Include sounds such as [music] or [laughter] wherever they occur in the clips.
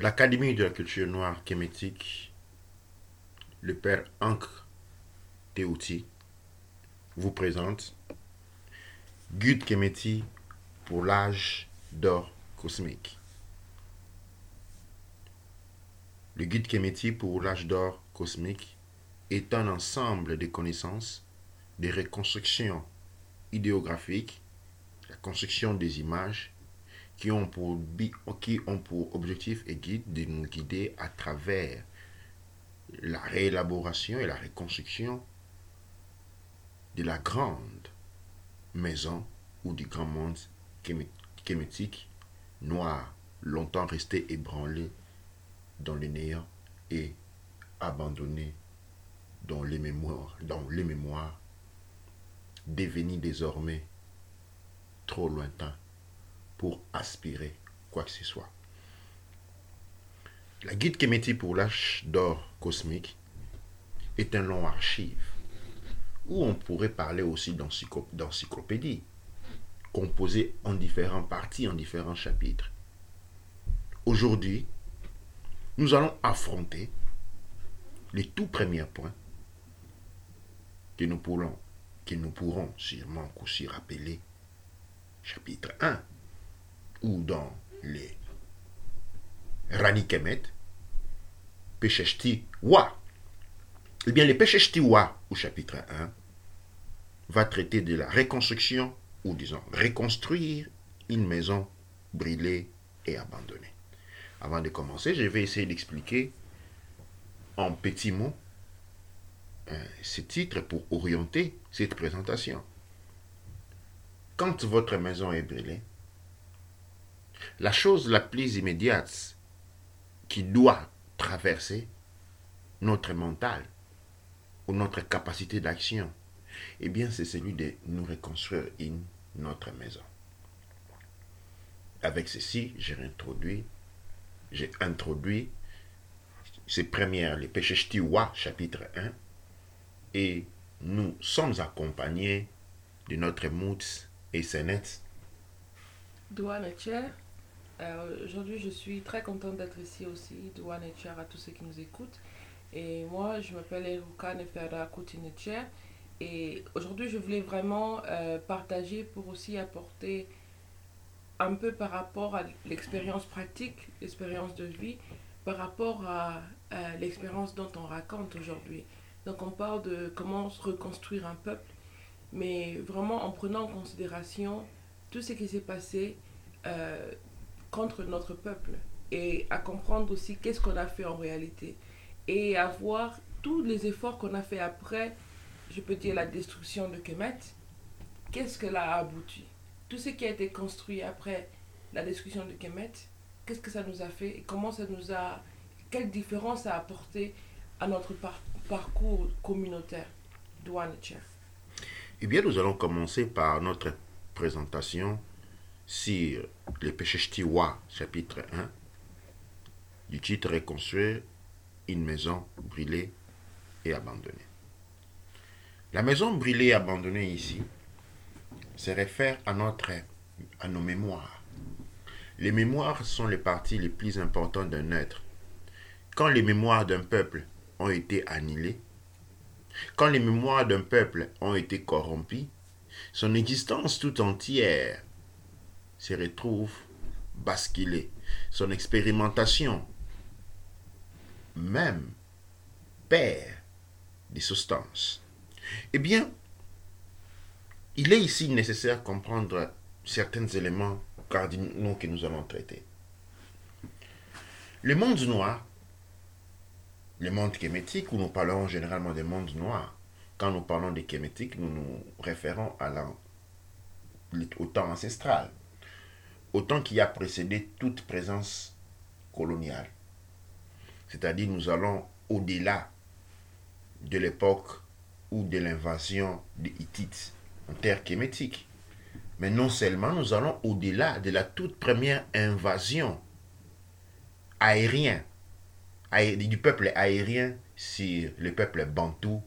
l'Académie de la culture noire kémétique, le père Ankh Teouti, vous présente Guide Kéméti pour l'âge d'or cosmique. Le guide Kéméti pour l'âge d'or cosmique est un ensemble de connaissances, des reconstructions idéographiques, la construction des images qui ont pour, qui ont pour objectif et guide de nous guider à travers la réélaboration et la reconstruction de la grande maison ou du grand monde kémétique, noir, longtemps resté ébranlé dans le néant et abandonné dans les mémoires, dans les mémoires, devenu désormais trop lointain pour aspirer quoi que ce soit. La guide Keméti pour l'âge d'or cosmique est un long archive où on pourrait parler aussi d'encyclopédie, composée en différentes parties, en différents chapitres. Aujourd'hui, nous allons affronter les tout premiers points que nous pourrons, que nous pourrons sûrement aussi rappeler, chapitre 1, ou dans les Rani Kemet, Pesheshti Wa. Eh bien, les Pesheshti Wa, au chapitre 1, va traiter de la reconstruction, ou disons, reconstruire une maison brûlée et abandonnée. Avant de commencer, je vais essayer d'expliquer en petits mots euh, ce titre pour orienter cette présentation. Quand votre maison est brûlée, la chose la plus immédiate qui doit traverser notre mental ou notre capacité d'action, eh bien, c'est celui de nous reconstruire une, notre maison. Avec ceci, j'ai introduit, j'ai introduit ces premières, les péchés chapitre 1, et nous sommes accompagnés de notre Moutz et Senet. Douane euh, Aujourd'hui, je suis très contente d'être ici aussi. Douane et à tous ceux qui nous écoutent. Et moi, je m'appelle Eruka Nefera Koutinecher. Et aujourd'hui, je voulais vraiment euh, partager pour aussi apporter un peu par rapport à l'expérience pratique, l'expérience de vie, par rapport à, l'expérience dont on raconte aujourd'hui. Donc on parle de comment reconstruire un peuple, mais vraiment en prenant en considération tout ce qui s'est passé euh, contre notre peuple et à comprendre aussi qu'est-ce qu'on a fait en réalité et à voir tous les efforts qu'on a fait après, je peux dire la destruction de Kemet, qu'est-ce que a abouti? Tout ce qui a été construit après la destruction de Kemet, qu'est-ce que ça nous a fait et comment ça nous a, quelle différence ça a apporté à notre parcours communautaire? Douane Eh bien, nous allons commencer par notre présentation sur péchés ch'tiwa, chapitre 1, du titre Reconstruire une maison brûlée et abandonnée. La maison brûlée et abandonnée ici se réfère à, notre, à nos mémoires. Les mémoires sont les parties les plus importantes d'un être. Quand les mémoires d'un peuple ont été annihilés, quand les mémoires d'un peuple ont été corrompies, son existence tout entière se retrouve basculée. Son expérimentation même perd des substances. Eh bien, il est ici nécessaire de comprendre certains éléments cardinaux que nous allons traiter. Le monde noir le monde kémétique, où nous parlons généralement des mondes noirs. Quand nous parlons des kémétiques, nous nous référons à au temps ancestral, au temps qui a précédé toute présence coloniale. C'est-à-dire nous allons au-delà de l'époque ou de l'invasion des Hittites en terre kémétique. Mais non seulement nous allons au-delà de la toute première invasion aérienne du peuple aérien sur le peuple bantou.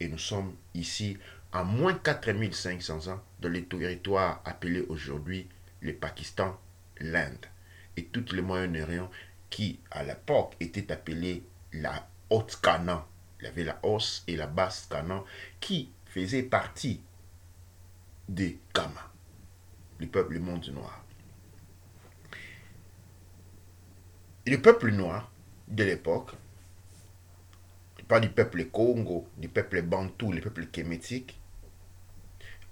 Et nous sommes ici à moins 4500 ans dans les territoires appelés aujourd'hui le Pakistan, l'Inde et toutes les Moyen-Orient qui à l'époque était appelée la Haute Canaan. Il y avait la Hausse et la Basse Canaan qui faisaient partie des Kama, le peuple monde noir. Le peuple noir de l'époque, pas du peuple Congo, du peuple Bantou, le peuple kémétique,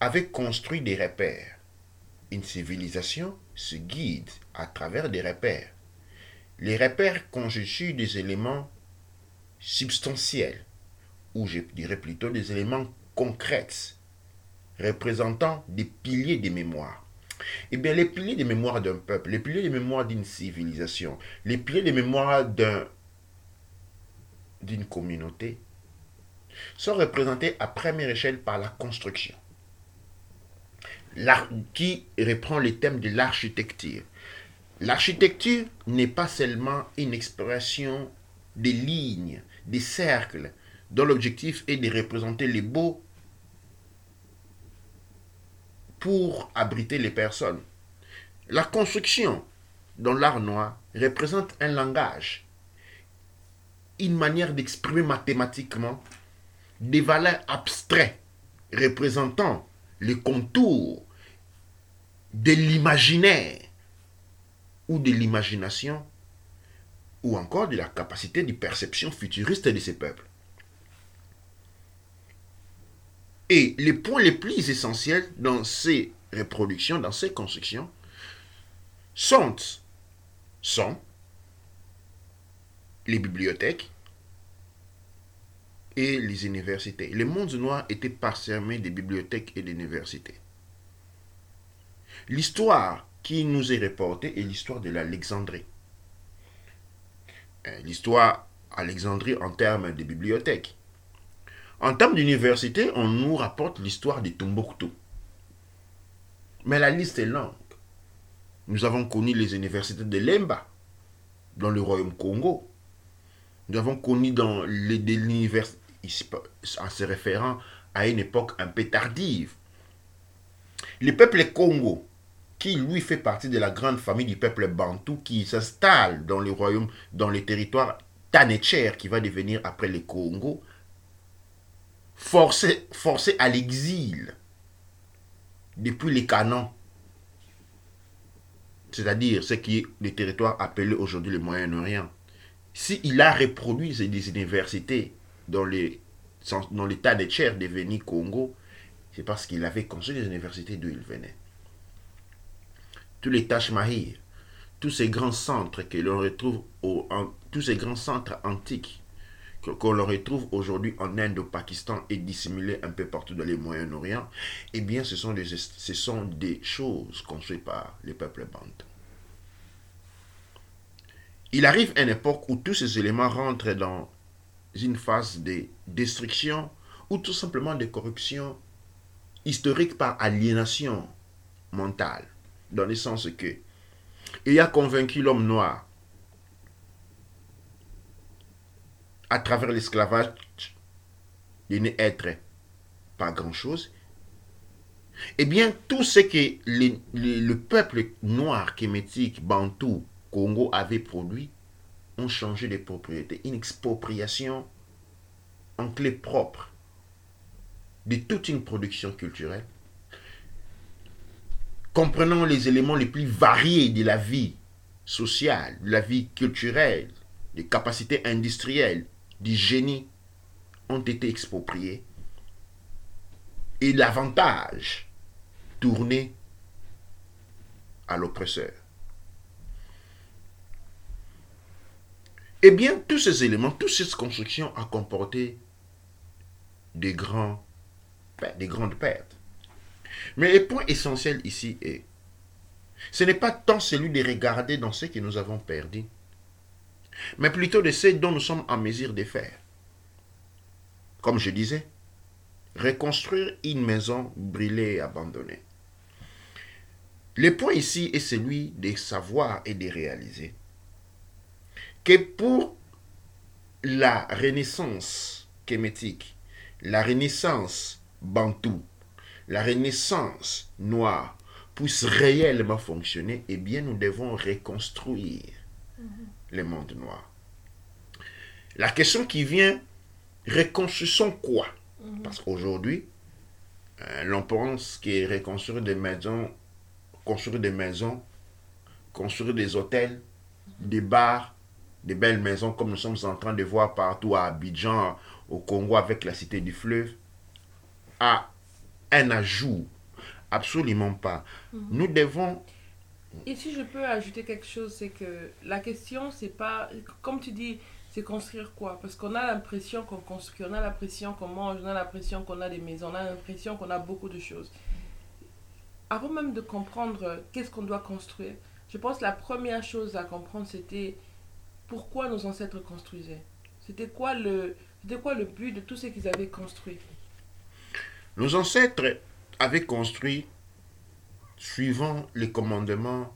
avait construit des repères. Une civilisation se guide à travers des repères. Les repères constituent des éléments substantiels, ou je dirais plutôt des éléments concrets, représentant des piliers de mémoire. Eh bien, les piliers de mémoire d'un peuple, les piliers de mémoire d'une civilisation, les piliers de mémoire d'un, d'une communauté sont représentés à première échelle par la construction, qui reprend les thèmes de l'architecture. L'architecture n'est pas seulement une expression des lignes, des cercles, dont l'objectif est de représenter les beaux pour abriter les personnes. La construction dans l'art noir représente un langage, une manière d'exprimer mathématiquement des valeurs abstraites représentant les contours de l'imaginaire ou de l'imagination ou encore de la capacité de perception futuriste de ces peuples. Et les points les plus essentiels dans ces reproductions, dans ces constructions, sont, sont les bibliothèques et les universités. Le monde noir était parsemé des bibliothèques et d'universités. L'histoire qui nous est reportée est l'histoire de l'Alexandrie. Euh, l'histoire Alexandrie en termes de bibliothèques. En termes d'université, on nous rapporte l'histoire de Tombouctou. Mais la liste est longue. Nous avons connu les universités de Lemba, dans le royaume Congo. Nous avons connu dans les, universités, en se référant à une époque un peu tardive. Le peuple Congo, qui lui fait partie de la grande famille du peuple Bantou, qui s'installe dans le royaume, dans le territoire Tanetcher, qui va devenir après le Congo, forcé, forcé à l'exil depuis les canons, c'est-à-dire ce qui est le territoire appelé aujourd'hui le Moyen-Orient. S'il a reproduit des universités dans les l'état de Tchèr devenu Congo, c'est parce qu'il avait construit des universités d'où il venait. Tous les Taj Mahir, tous ces grands centres que l'on retrouve au, tous ces grands centres antiques qu'on le retrouve aujourd'hui en Inde, au Pakistan et dissimulés un peu partout dans les Moyen-Orient, eh bien, ce sont, des, ce sont des choses construites par les peuples bantous. Il arrive une époque où tous ces éléments rentrent dans une phase de destruction ou tout simplement de corruption historique par aliénation mentale, dans le sens que il a convaincu l'homme noir à travers l'esclavage, de n'être pas grand-chose, eh bien, tout ce que le peuple noir, kémétique, bantou, Congo avait produit, ont changé de propriété. Une expropriation en clé propre de toute une production culturelle, comprenant les éléments les plus variés de la vie sociale, de la vie culturelle, des capacités industrielles, du génie ont été expropriés et l'avantage tourné à l'oppresseur. Eh bien, tous ces éléments, toutes ces constructions ont comporté des, des grandes pertes. Mais le point essentiel ici est, ce n'est pas tant celui de regarder dans ce que nous avons perdu, mais plutôt de ce dont nous sommes en mesure de faire. Comme je disais, reconstruire une maison brûlée et abandonnée. Le point ici est celui de savoir et de réaliser que pour la renaissance kémétique, la renaissance bantou, la renaissance noire puisse réellement fonctionner, eh bien nous devons reconstruire les mondes noirs. La question qui vient, reconstruisons quoi? Parce qu'aujourd'hui, euh, l'on pense que reconstruire des maisons, construire des maisons, construire des hôtels, des bars, des belles maisons comme nous sommes en train de voir partout à Abidjan, au Congo avec la cité du fleuve, a un ajout. Absolument pas. Nous devons Et si je peux ajouter quelque chose, c'est que la question, c'est pas, comme tu dis, c'est construire quoi? Parce qu'on a l'impression qu'on construit, on a l'impression qu'on mange, on a l'impression qu'on a des maisons, on a l'impression qu'on a beaucoup de choses. Avant même de comprendre qu'est-ce qu'on doit construire, je pense que la première chose à comprendre, c'était pourquoi nos ancêtres construisaient? C'était quoi le, c'était quoi le but de tout ce qu'ils avaient construit? Nos ancêtres avaient construit suivant les commandements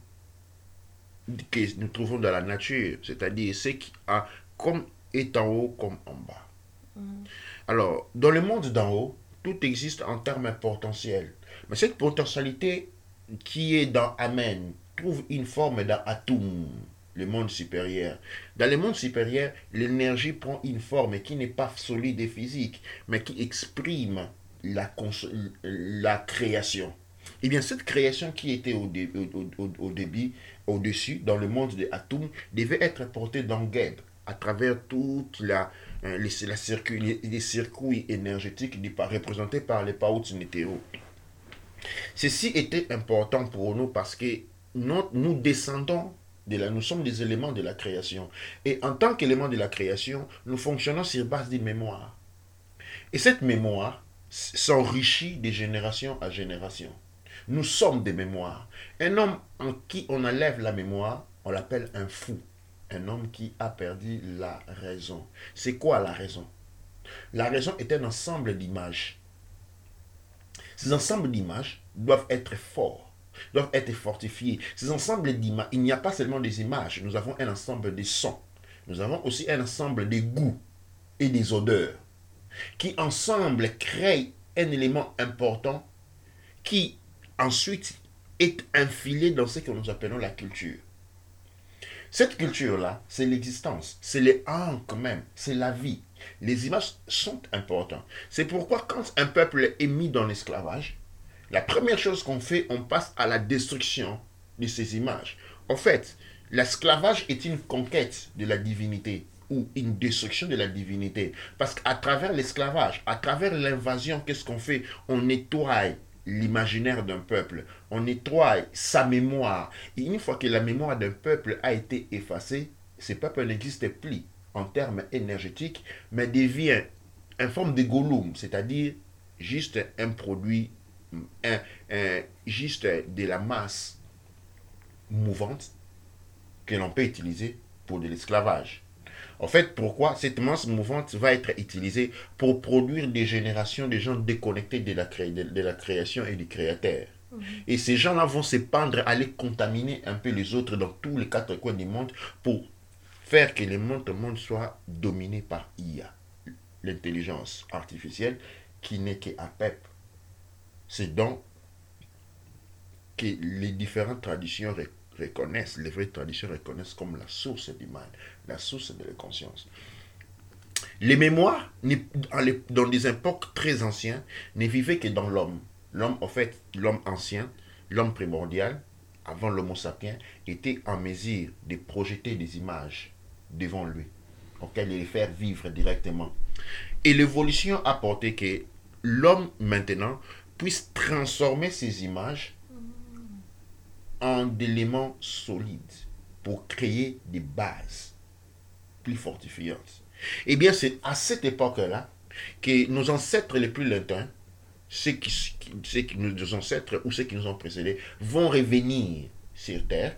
que nous trouvons dans la nature, c'est-à-dire ce qui a comme est en haut comme en bas. Alors, dans le monde d'en haut, tout existe en termes potentiels. Mais cette potentialité qui est dans Amen trouve une forme dans Atum, le monde supérieur. Dans le monde supérieur, l'énergie prend une forme qui n'est pas solide et physique, mais qui exprime la, la création. Eh bien, cette création qui était au, dé- au, au- au débit, au-dessus, dans le monde de Atum, devait être portée dans Geb, à travers toute la, euh, les, la circuit, les, circuits énergétiques représentés par les Paouts Netero. Ceci était important pour nous parce que nous, nous descendons nous sommes des éléments de la création. Et en tant qu'éléments de la création, nous fonctionnons sur base des mémoires. Et cette mémoire s'enrichit de génération à génération. Nous sommes des mémoires. Un homme en qui on enlève la mémoire, on l'appelle un fou. Un homme qui a perdu la raison. C'est quoi la raison? La raison est un ensemble d'images. Ces ensembles d'images doivent être forts, doivent être fortifiés. Ces ensembles d'images, il n'y a pas seulement des images, nous avons un ensemble de sons. Nous avons aussi un ensemble de goûts et des odeurs qui ensemble créent un élément important qui ensuite est infilé dans ce que nous appelons la culture. Cette culture-là, c'est l'existence, c'est les ancres même, c'est la vie. Les images sont importantes. C'est pourquoi quand un peuple est mis dans l'esclavage, la première chose qu'on fait, on passe à la destruction de ces images. En fait, l'esclavage est une conquête de la divinité ou une destruction de la divinité. Parce qu'à travers l'esclavage, à travers l'invasion, qu'est-ce qu'on fait? On nettoie l'imaginaire d'un peuple, on nettoie sa mémoire. Et une fois que la mémoire d'un peuple a été effacée, ce peuple n'existe plus en termes énergétiques, mais devient une forme de gollum, c'est-à-dire juste un produit, un, un- juste de la masse mouvante que l'on peut utiliser pour de l'esclavage. En fait, pourquoi cette masse mouvante va être utilisée pour produire des générations de gens déconnectés de la, cré- de- la création et du créateur? Et ces gens-là vont se pendre, aller contaminer un peu les autres dans tous les quatre coins du monde pour faire que le monde, le monde soit dominé par IA, l'intelligence artificielle, qui n'est qu'à PEP. C'est donc que les différentes traditions re- reconnaissent, les vraies traditions reconnaissent comme la source du mal, la source de la conscience. Les mémoires, dans des époques très anciennes, ne vivaient que dans l'homme. L'homme, en fait, l'homme ancien, l'homme primordial, avant l'homo sapiens, était en mesure de projeter des images devant lui, auxquelles il les faire vivre directement. Et l'évolution a porté que l'homme, maintenant, puisse transformer ces images en éléments solides pour créer des bases plus fortifiantes. Eh bien, c'est à cette époque-là que nos ancêtres les plus lointains, ceux qui, ceux qui- nos ancêtres ou ceux qui nous ont précédés, vont revenir sur Terre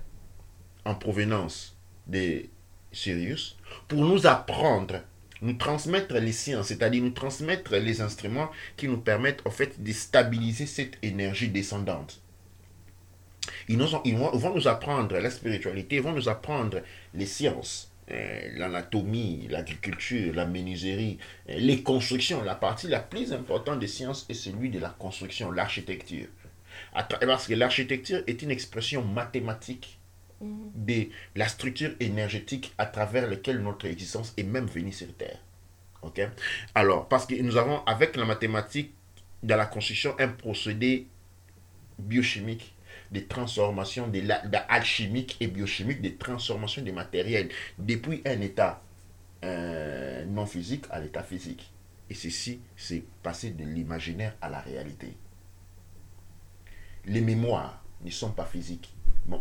en provenance de Sirius pour nous apprendre, nous transmettre les sciences, c'est-à-dire nous transmettre les instruments qui nous permettent en fait de stabiliser cette énergie descendante. Ils, nous vont, nous apprendre la spiritualité, ils vont nous apprendre les sciences, euh, l'anatomie, l'agriculture, la menuiserie, euh, les constructions. La partie la plus importante des sciences est celui de la construction, l'architecture. Parce que l'architecture est une expression mathématique De la structure énergétique à travers laquelle notre existence est même venue sur Terre. Ok? Alors, parce que nous avons, avec la mathématique, dans la construction, un procédé biochimique de la, de alchimique et biochimique des transformations des matériels depuis un état euh, non physique à l'état physique. Et ceci, c'est passer de l'imaginaire à la réalité. Les mémoires ne sont pas physiques,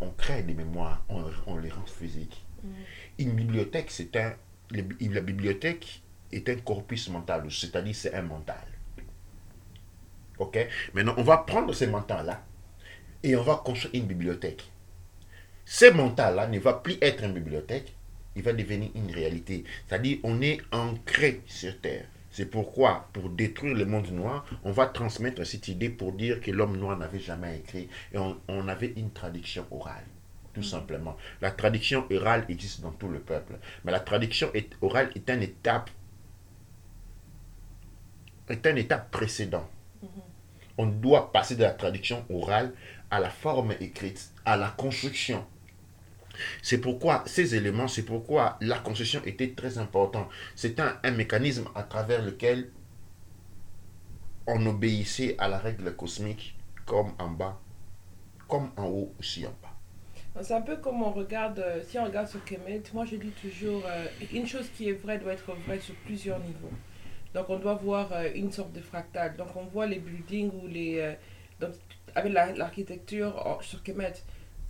on crée des mémoires, on, on les rend physiques. Une bibliothèque, c'est un. La bibliothèque est un corpus mental, c'est-à-dire c'est un mental. Ok? Maintenant, on va prendre ce mental-là et on va construire une bibliothèque. Ce mental-là ne va plus être une bibliothèque, il va devenir une réalité. C'est-à-dire, on est ancré sur Terre. C'est pourquoi, pour détruire le monde noir, on va transmettre cette idée pour dire que l'homme noir n'avait jamais écrit. Et on, on avait une traduction orale, tout simplement. La traduction orale existe dans tout le peuple. Mais la traduction est- orale est une étape, est une étape précédente. On doit passer de la traduction orale à la forme écrite, à la construction. C'est pourquoi ces éléments, c'est pourquoi la construction était très importante. C'est un, mécanisme à travers lequel on obéissait à la règle cosmique comme en bas, comme en haut aussi en bas. C'est un peu comme on regarde, euh, si on regarde sur Kemet, moi je dis toujours, euh, une chose qui est vraie doit être vraie sur plusieurs niveaux. Donc on doit voir euh, une sorte de fractal. Donc on voit les buildings ou les... donc, avec la- l'architecture en- sur Kemet.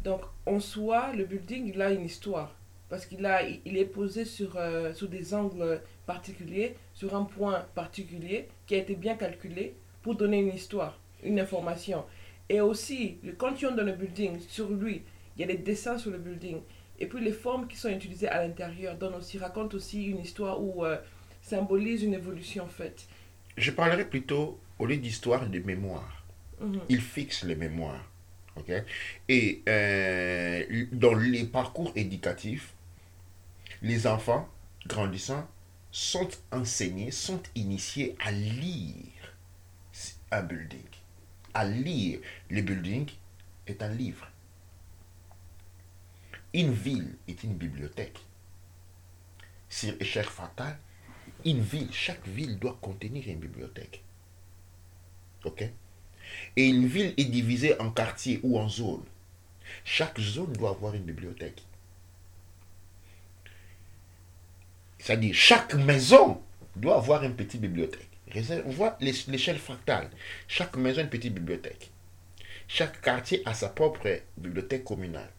Donc en soi, le building, il a une histoire. Parce qu'il a, il est posé sur, euh, sur des angles particuliers, sur un point particulier qui a été bien calculé pour donner une histoire, une information. Et aussi, le- quand tu entres dans le building, sur lui, il y a des dessins sur le building. Et puis les formes qui sont utilisées à l'intérieur donnent aussi, racontent aussi une histoire ou euh, symbolisent une évolution faite. Je parlerai plutôt, au lieu d'histoire, de mémoire. Mhm. il fixe les mémoires. Et euh, dans les parcours éducatifs, les enfants grandissant sont enseignés, sont initiés à lire un building. À lire. Le building est un livre. Une ville est une bibliothèque. Sur échelle fatale, une ville, chaque ville doit contenir une bibliothèque. OK? Et une ville est divisée en quartiers ou en zones. Chaque zone doit avoir une bibliothèque. C'est-à-dire, chaque maison doit avoir une petite bibliothèque. On voit l'é- l'échelle fractale. Chaque maison a une petite bibliothèque. Chaque quartier a sa propre bibliothèque communale.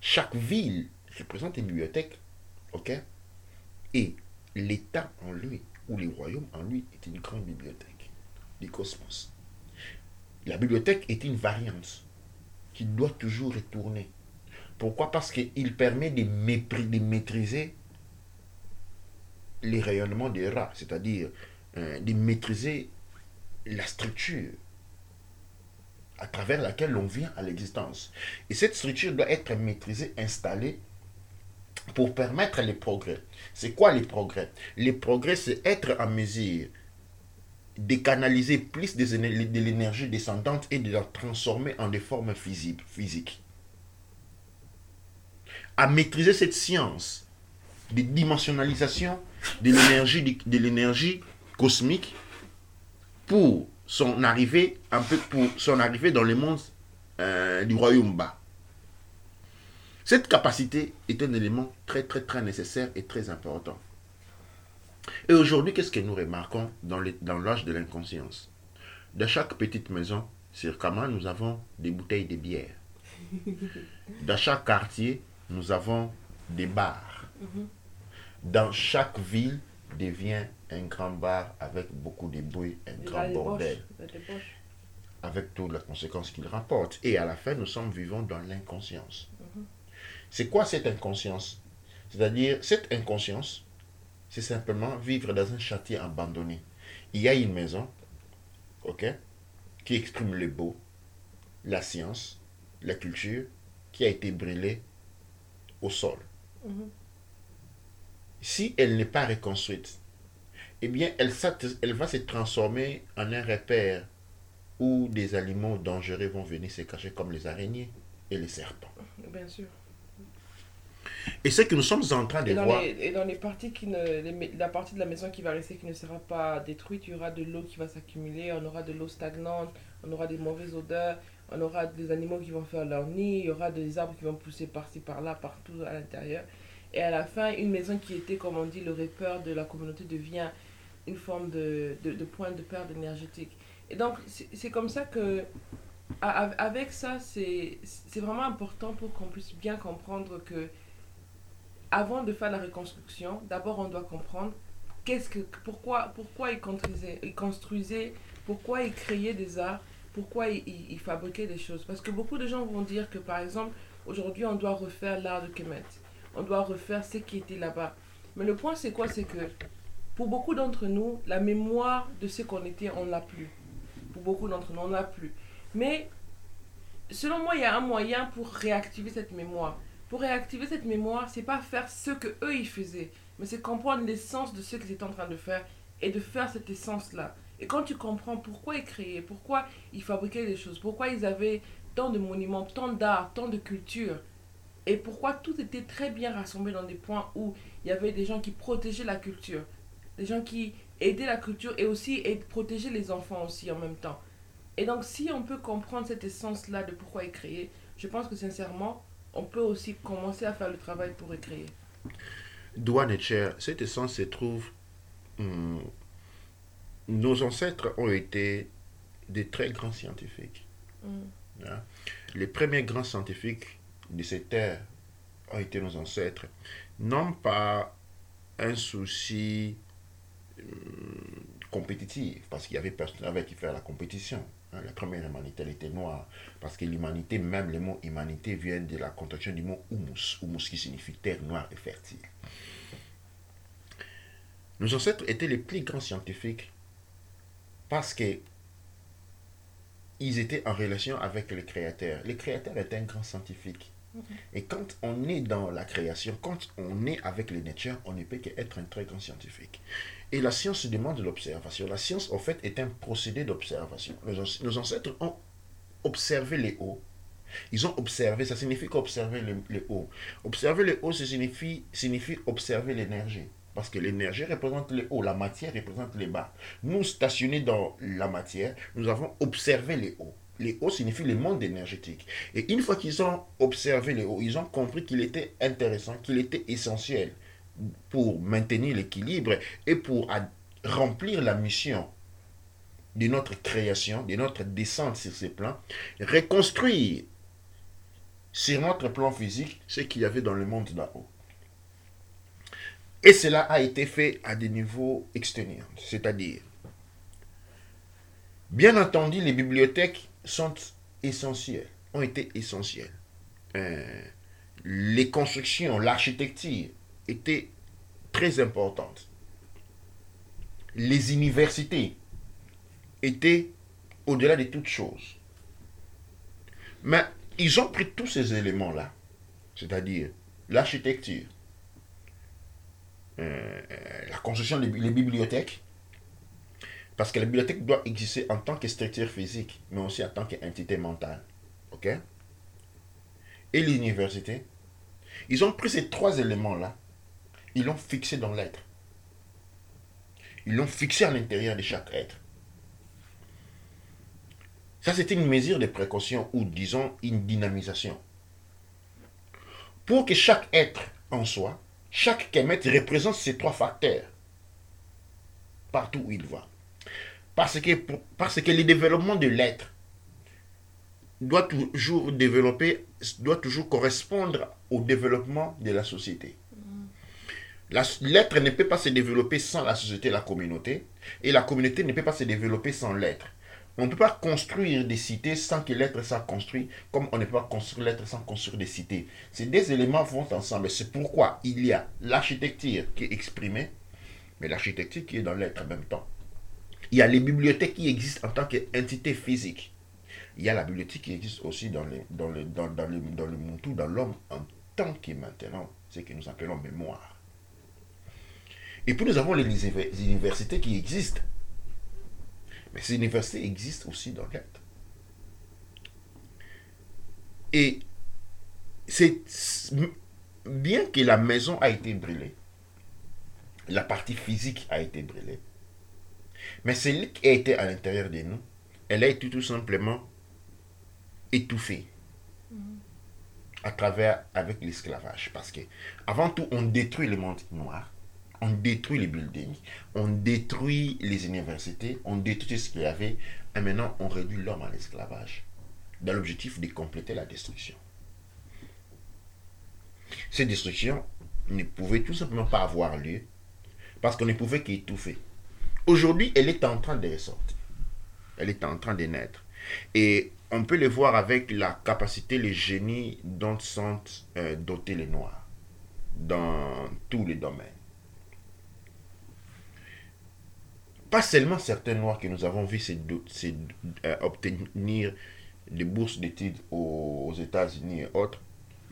Chaque ville représente une bibliothèque. OK? Et l'État en lui, ou les royaumes en lui, est une grande bibliothèque du cosmos. La bibliothèque est une variante qui doit toujours retourner. Pourquoi? Parce qu'il permet de, de maîtriser les rayonnements des rats, c'est-à-dire euh, de maîtriser la structure à travers laquelle l'on vient à l'existence. Et cette structure doit être maîtrisée, installée pour permettre les progrès. C'est quoi les progrès? Les progrès, c'est être en mesure décanaliser plus de l'énergie descendante et de la transformer en des formes physiques. À maîtriser cette science de dimensionnalisation de l'énergie de l'énergie cosmique pour son arrivée un peu pour son arrivée dans le monde euh, du royaume bas. Cette capacité est un élément très très très nécessaire et très important. Et aujourd'hui, qu'est-ce que nous remarquons dans l'âge de l'inconscience? Dans chaque petite maison, sur Kama, nous avons des bouteilles de bière. [laughs] Dans chaque quartier, nous avons des bars. Mhm. Dans chaque ville devient un grand bar avec beaucoup de bruit, un grand bordel, avec toutes les conséquences qu'il rapporte. Et à la fin, nous sommes vivants dans l'inconscience. Mhm. C'est quoi cette inconscience? C'est-à-dire, cette inconscience, c'est simplement vivre dans un châtier abandonné. Il y a une maison, ok, qui exprime le beau, la science, la culture, qui a été brûlée au sol. Mhm. Si elle n'est pas reconstruite, eh bien, elle, elle va se transformer en un repère où des animaux dangereux vont venir se cacher comme les araignées et les serpents. Bien sûr. Et ce que nous sommes en train de Et dans, voir, les, et dans les parties qui ne, les la partie de la maison qui va rester, qui ne sera pas détruite, il y aura de l'eau qui va s'accumuler, on aura de l'eau stagnante, on aura des mauvaises odeurs, on aura des animaux qui vont faire leur nid, il y aura des arbres qui vont pousser par-ci, par-là, partout à l'intérieur. Et à la fin, une maison qui était, comme on dit, le repère de la communauté devient une forme de, de, de point de perte énergétique. Et donc, c'est comme ça que, avec ça, c'est c'est vraiment important pour qu'on puisse bien comprendre que avant de faire la reconstruction, d'abord on doit comprendre qu'est-ce que, pourquoi, pourquoi ils construisaient, ils construisaient, pourquoi ils créaient des arts, pourquoi ils, ils- fabriquaient des choses. Parce que beaucoup de gens vont dire que par exemple, aujourd'hui on doit refaire l'art de Kemet, on doit refaire ce qui était là-bas. Mais le point c'est quoi? C'est que pour beaucoup d'entre nous, la mémoire de ce qu'on était, on l'a plus. Pour beaucoup d'entre nous, on l'a plus. Mais selon moi, il y a un moyen pour réactiver cette mémoire pour réactiver cette mémoire, c'est pas faire ce que eux ils faisaient, mais c'est comprendre l'essence de ce qu'ils étaient en train de faire et de faire cette essence là. Et quand tu comprends pourquoi ils créaient, pourquoi ils fabriquaient des choses, pourquoi ils avaient tant de monuments, tant d'art, tant de culture, et pourquoi tout était très bien rassemblé dans des points où il y avait des gens qui protégeaient la culture, des gens qui aidaient la culture et aussi protégeaient les enfants aussi en même temps. Et donc si on peut comprendre cette essence là de pourquoi ils créaient, je pense que sincèrement, on peut aussi commencer à faire le travail pour recréer. douane et chair, cette essence se trouve. hum, nos ancêtres ont été des très grands scientifiques. Mm. hein? Les premiers grands scientifiques de cette terre ont été nos ancêtres, non pas un souci hum, compétitif, parce qu'il y avait personne avec qui faire la compétition. Hein. La première humanité, elle était noire, parce que l'humanité, même le mot humanité, vient de la contraction du mot humus, humus qui signifie terre noire et fertile. Nos ancêtres étaient les plus grands scientifiques parce que ils étaient en relation avec le créateur. Le créateur est un grand scientifique. Et quand on est dans la création, quand on est avec les nature, on ne peut qu'être un très grand scientifique. Et la science demande de l'observation. La science, en fait, est un procédé d'observation. Nos ancêtres ont observé les hauts. Ils ont observé, ça signifie qu'observer les, les hauts. Observer les hauts, ça signifie, signifie observer l'énergie. Parce que l'énergie représente les hauts, la matière représente les bas. Nous, stationnés dans la matière, nous avons observé les hauts. Les hauts signifient le monde énergétique. Et une fois qu'ils ont observé les hauts, ils ont compris qu'il était intéressant, qu'il était essentiel pour maintenir l'équilibre et pour remplir la mission de notre création, de notre descente sur ces plans, reconstruire sur notre plan physique ce qu'il y avait dans le monde là-haut. Et cela a été fait à des niveaux extérieurs, c'est-à-dire, bien entendu, les bibliothèques sont essentielles, ont été essentielles. Euh, les constructions, l'architecture étaient très importantes. Les universités étaient au-delà de toutes choses. Mais ils ont pris tous ces éléments-là, c'est-à-dire l'architecture, euh, la construction des bibliothèques, parce que la bibliothèque doit exister en tant que structure physique, mais aussi en tant qu'entité mentale. OK? Et l'université, ils ont pris ces trois éléments-là, ils l'ont fixé dans l'être. Ils l'ont fixé à l'intérieur de chaque être. Ça, c'était une mesure de précaution ou, disons, une dynamisation. Pour que chaque être en soi, chaque kémet représente ces trois facteurs partout où il va. Parce que, le développement de l'être doit toujours doit toujours correspondre au développement de la société. L'être ne peut pas se développer sans la société, la communauté, et la communauté ne peut pas se développer sans l'être. On ne peut pas construire des cités sans que l'être soit construit, comme on ne peut pas construire l'être sans construire des cités. Ces deux éléments vont ensemble. C'est pourquoi il y a l'architecture qui est exprimée, mais l'architecture qui est dans l'être en même temps. Il y a les bibliothèques qui existent en tant qu'entité physique. Il y a la bibliothèque qui existe aussi dans, dans, le, dans, dans, le, monde, dans l'homme en tant que maintenant, ce que nous appelons mémoire. Et puis nous avons les universités qui existent. Mais ces universités existent aussi dans l'être. Et c'est bien que la maison a été brûlée, la partie physique a été brûlée, mais celle qui a été à l'intérieur de nous, elle a été tout simplement étouffée à travers avec l'esclavage. Parce que avant tout, on détruit le monde noir, on détruit les buildings, on détruit les universités, on détruit ce qu'il y avait, et maintenant on réduit l'homme à l'esclavage, dans l'objectif de compléter la destruction. Cette destruction ne pouvait tout simplement pas avoir lieu parce qu'on ne pouvait qu'étouffer. Aujourd'hui, elle est en train de sortir. Elle est en train de naître. Et on peut le voir avec la capacité, le génie dont sont euh, dotés les Noirs dans tous les domaines. Pas seulement certains Noirs que nous avons vus euh, obtenir des bourses d'études aux États-Unis et autres,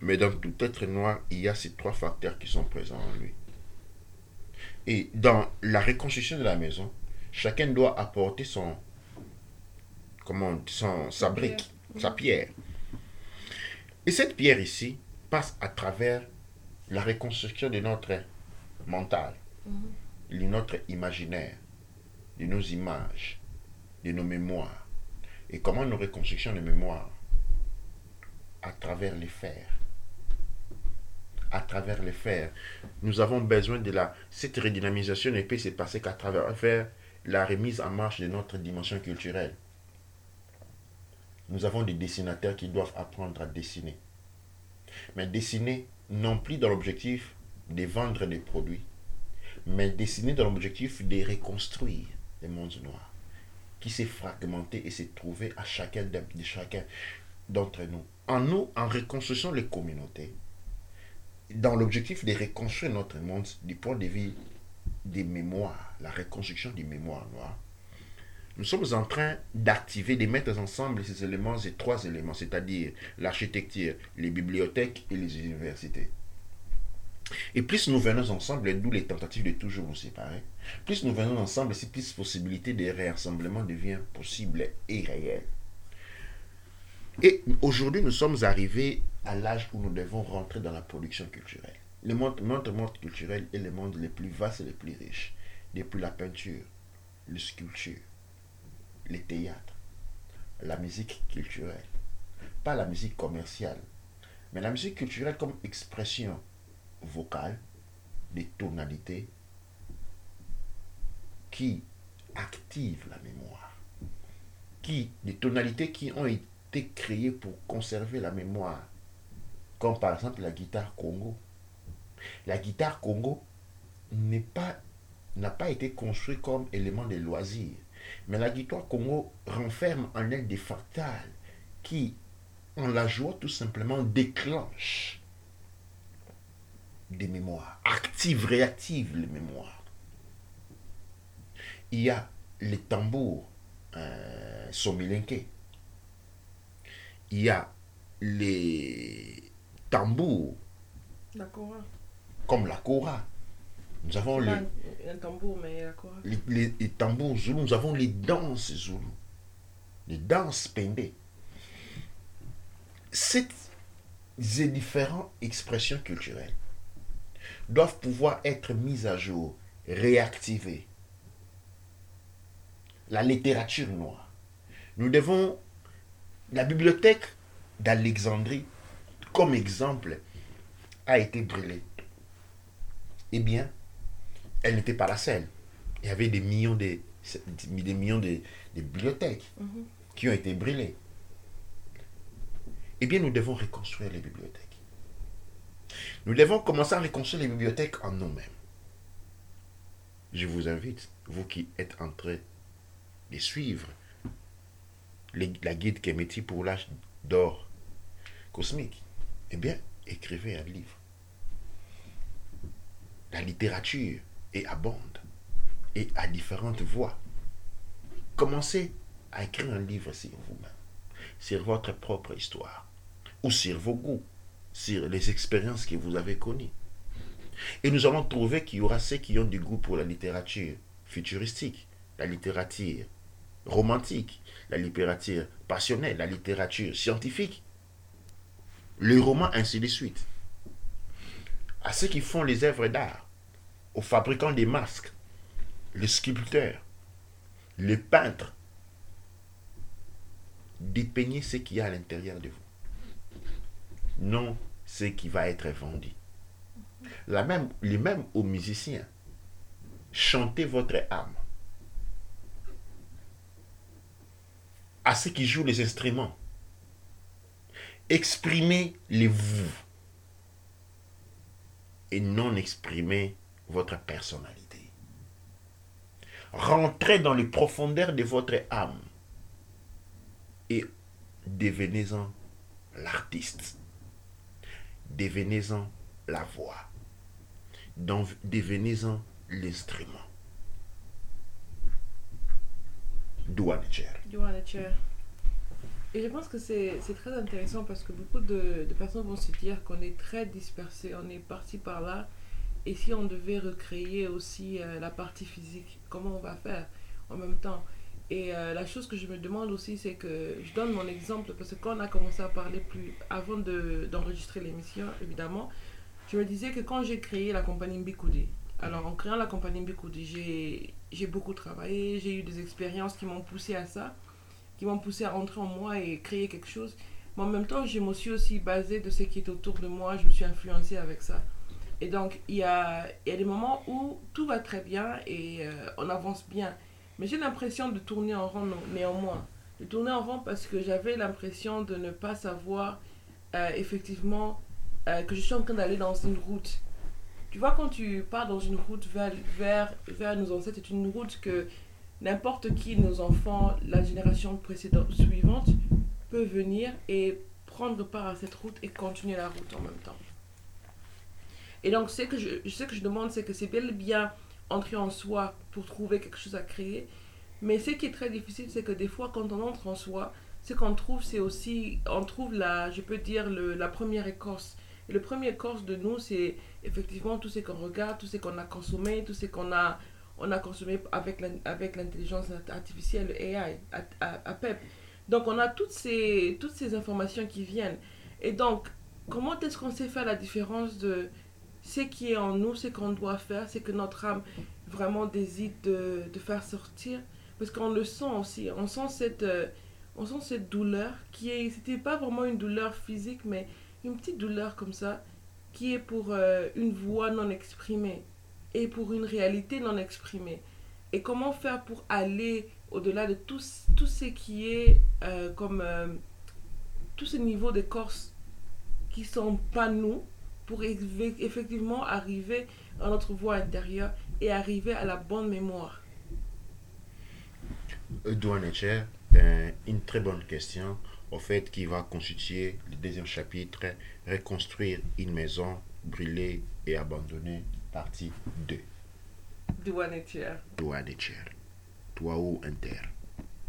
mais dans tout être noir, il y a ces trois facteurs qui sont présents en lui. Et dans la reconstruction de la maison, chacun doit apporter son, comment, son, sa brique, sa pierre. Et cette pierre ici passe à travers la reconstruction de notre mental, de notre imaginaire, de nos images, de nos mémoires. Et comment nous reconstruisons les mémoires? À travers les fers à travers les fers. Nous avons besoin de la... Cette redynamisation ne peut se passer qu'à travers faire la remise en marche de notre dimension culturelle. Nous avons des dessinateurs qui doivent apprendre à dessiner. Mais dessiner non plus dans l'objectif de vendre des produits, mais dessiner dans l'objectif de reconstruire le monde noir qui s'est fragmenté et s'est trouvé à chacun chacun d'entre nous. En nous, en reconstruisant les communautés, dans l'objectif de reconstruire notre monde du point de vue des mémoires, la reconstruction des mémoires noires, nous sommes en train d'activer, de mettre ensemble ces éléments, ces trois éléments, c'est-à-dire l'architecture, les bibliothèques et les universités. Et plus nous venons ensemble, d'où les tentatives de toujours nous séparer, plus nous venons ensemble, c'est plus possibilité de réassemblement devient possible et réelle. Et aujourd'hui, nous sommes arrivés à l'âge où nous devons rentrer dans la production culturelle. Le monde, notre monde culturel est le monde le plus vaste et le plus riche. Depuis la peinture, la sculpture, les théâtres, la musique culturelle. Pas la musique commerciale, mais la musique culturelle comme expression vocale des tonalités qui activent la mémoire. Qui, des tonalités qui ont été créé pour conserver la mémoire. Comme par exemple la guitare Congo. La guitare Congo n'est pas n'a pas été construite comme élément de loisir. Mais la guitare Congo renferme en elle des fractales qui, en la jouant tout simplement, déclenchent des mémoires, active, réactive les mémoires. Il y a les tambours euh, il y a les tambours. La kora. Comme la kora. Nous avons les, un tambour, mais la kora. Les, les, tambours zoulous. Nous avons les danses zoulous. Les danses pendées. Ces différentes expressions culturelles doivent pouvoir être mises à jour, réactivées. La littérature noire. Nous devons la bibliothèque d'Alexandrie, comme exemple, a été brûlée. Eh bien, elle n'était pas la seule. Il y avait des millions de, des millions de, bibliothèques Mhm. qui ont été brûlées. Eh bien, nous devons reconstruire les bibliothèques. Nous devons commencer à reconstruire les bibliothèques en nous-mêmes. Je vous invite, vous qui êtes en train de suivre la guide Kemeti pour l'âge d'or cosmique, eh bien, écrivez un livre. La littérature est abonde et à différentes voies. Commencez à écrire un livre sur vous-même, sur votre propre histoire, ou sur vos goûts, sur les expériences que vous avez connues. Et nous allons trouver qu'il y aura ceux qui ont du goût pour la littérature futuristique, la littérature romantique, la littérature passionnelle, la littérature scientifique, les romans, ainsi de suite. à ceux qui font les œuvres d'art, aux fabricants des masques, les sculpteurs, les peintres. Dépeignez ce qu'il y a à l'intérieur de vous. Non ce qui va être vendu. La même, les mêmes aux musiciens. Chantez votre âme. À ceux qui jouent les instruments. Exprimez les vous et non exprimer votre personnalité. Rentrez dans les profondeurs de votre âme et devenez-en l'artiste. Devenez-en la voix. Devenez-en l'instrument. Douane Et je pense que c'est très intéressant parce que beaucoup de, de personnes vont se dire qu'on est très dispersé, on est parti par là. Et si on devait recréer aussi euh, la partie physique, comment on va faire en même temps? Et euh, la chose que je me demande aussi, c'est que je donne mon exemple parce que quand on a commencé à parler plus avant d'enregistrer l'émission, évidemment, je me disais que quand j'ai créé la compagnie Mbikoudi, alors en créant la compagnie Mbikoudi, j'ai beaucoup travaillé, j'ai eu des expériences qui m'ont poussé à ça, qui m'ont poussé à entrer en moi et créer quelque chose. Mais en même temps, je me suis aussi basée de ce qui est autour de moi, je me suis influencée avec ça. Et donc, il y a, y a des moments où tout va très bien et euh, on avance bien. Mais j'ai l'impression de tourner en rond néanmoins. De tourner en rond parce que j'avais l'impression de ne pas savoir euh, effectivement euh, que je suis en train d'aller dans une route. Tu vois, quand tu pars dans une route vers, vers, vers nos ancêtres, c'est une route que n'importe qui, nos enfants, la génération précédente, suivante, peut venir et prendre part à cette route et continuer la route en même temps. Et donc, ce que je, ce que je demande, c'est que c'est bel et bien entrer en soi pour trouver quelque chose à créer. Mais ce qui est très difficile, c'est que des fois, quand on entre en soi, ce qu'on trouve, c'est aussi, on trouve la, je peux dire, le, la première écorce. Et le premier écorce de nous, c'est effectivement tout ce qu'on regarde, tout ce qu'on a consommé, tout ce qu'on a, on a consommé avec l'intelligence artificielle, le AI, à, PEP. Donc, on a toutes ces, toutes ces informations qui viennent. Et donc, comment est-ce qu'on sait faire la différence de ce qui est en nous, ce qu'on doit faire, c'est que notre âme vraiment désire de, de faire sortir? Parce qu'on le sent aussi. On sent cette, euh, on sent cette douleur qui est. C'était pas vraiment une douleur physique, mais une petite douleur comme ça, qui est pour euh, une voix non exprimée et pour une réalité non exprimée. Et comment faire pour aller au-delà de tout, tout ce qui est euh, comme. tous ces niveaux d'écorce qui sont pas nous pour effectivement arriver à notre voix intérieure et arriver à la bonne mémoire? Douane une très bonne question, au fait, qui va constituer le deuxième chapitre, Reconstruire une maison brûlée et abandonnée, partie 2. Douane Douane Toi ou Inter.